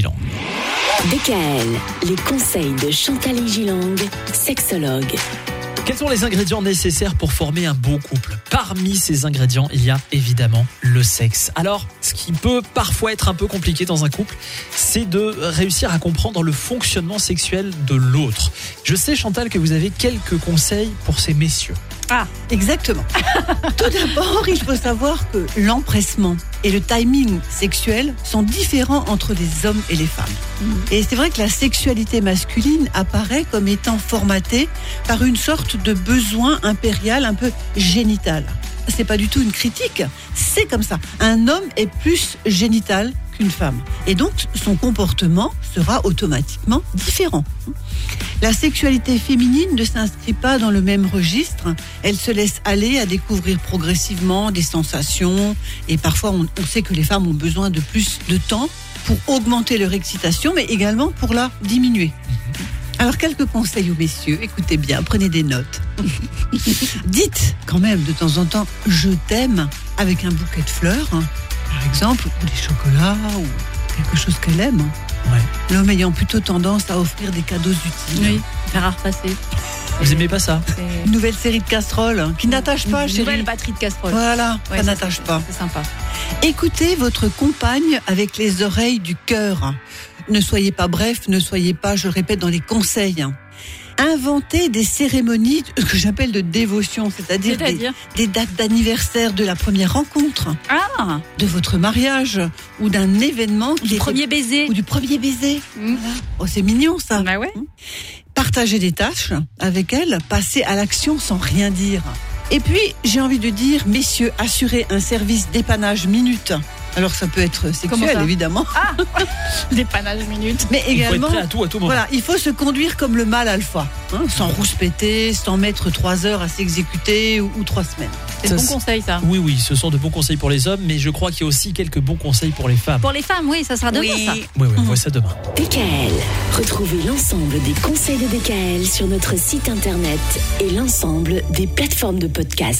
Gilang. DKL, les conseils de Chantal Gilang, sexologue. Quels sont les ingrédients nécessaires pour former un beau couple? Parmi ces ingrédients, il y a évidemment le sexe. Alors, ce qui peut parfois être un peu compliqué dans un couple, c'est de réussir à comprendre le fonctionnement sexuel de l'autre. Je sais, Chantal, que vous avez quelques conseils pour ces messieurs. Ah, exactement. Tout d'abord, il faut savoir que l'empressement et le timing sexuel sont différents entre les hommes et les femmes. Et c'est vrai que la sexualité masculine apparaît comme étant formatée par une sorte de besoin impérial un peu génital. C'est pas du tout une critique, c'est comme ça. Un homme est plus génital femme. Et donc, son comportement sera automatiquement différent. La sexualité féminine ne s'inscrit pas dans le même registre. Elle se laisse aller à découvrir progressivement des sensations. Et parfois, on, on sait que les femmes ont besoin de plus de temps pour augmenter leur excitation, mais également pour la diminuer. Alors, quelques conseils aux messieurs. Écoutez bien, prenez des notes. Dites quand même de temps en temps je t'aime avec un bouquet de fleurs, par exemple, ou des chocolats, ou quelque chose qu'elle aime. Ouais. L'homme ayant plutôt tendance à offrir des cadeaux utiles. Oui, faire à repasser. Vous aimez pas ça Une nouvelle série de casseroles hein, qui n'attache pas, Une chérie. nouvelle batterie de casserole. Voilà, Ouais, ça ça, n'attache pas. C'est sympa. Écoutez votre compagne avec les oreilles du cœur. Ne soyez pas bref, ne soyez pas, je le répète, dans les conseils. Inventez des cérémonies que j'appelle de dévotion, c'est-à-dire des, dates d'anniversaire de la première rencontre, Ah, de votre mariage ou d'un événement du était- premier baiser. ou du premier baiser. Mm. Oh, c'est mignon ça. Bah ouais. Partager des tâches avec elle, passer à l'action sans rien dire. Et puis, j'ai envie de dire, messieurs, assurez un service dépannage minute. Alors, ça peut être sexuel, ça évidemment, Dépannage minute. mais Il faut être également, prêt à tout à tout moment. voilà, il faut se conduire comme le mâle alpha, hein, sans rouspéter, sans mettre trois heures à s'exécuter ou, ou trois semaines. C'est Ça, le bon c'est- conseil, ça. Oui, oui, ce sont de bons conseils pour les hommes, mais je crois qu'il y a aussi quelques bons conseils pour les femmes. Pour les femmes, oui, ça sera demain, ça. Oui, oui, on voit ça demain. DKL. Retrouvez l'ensemble des conseils de DKL sur notre site internet et l'ensemble des plateformes de podcast.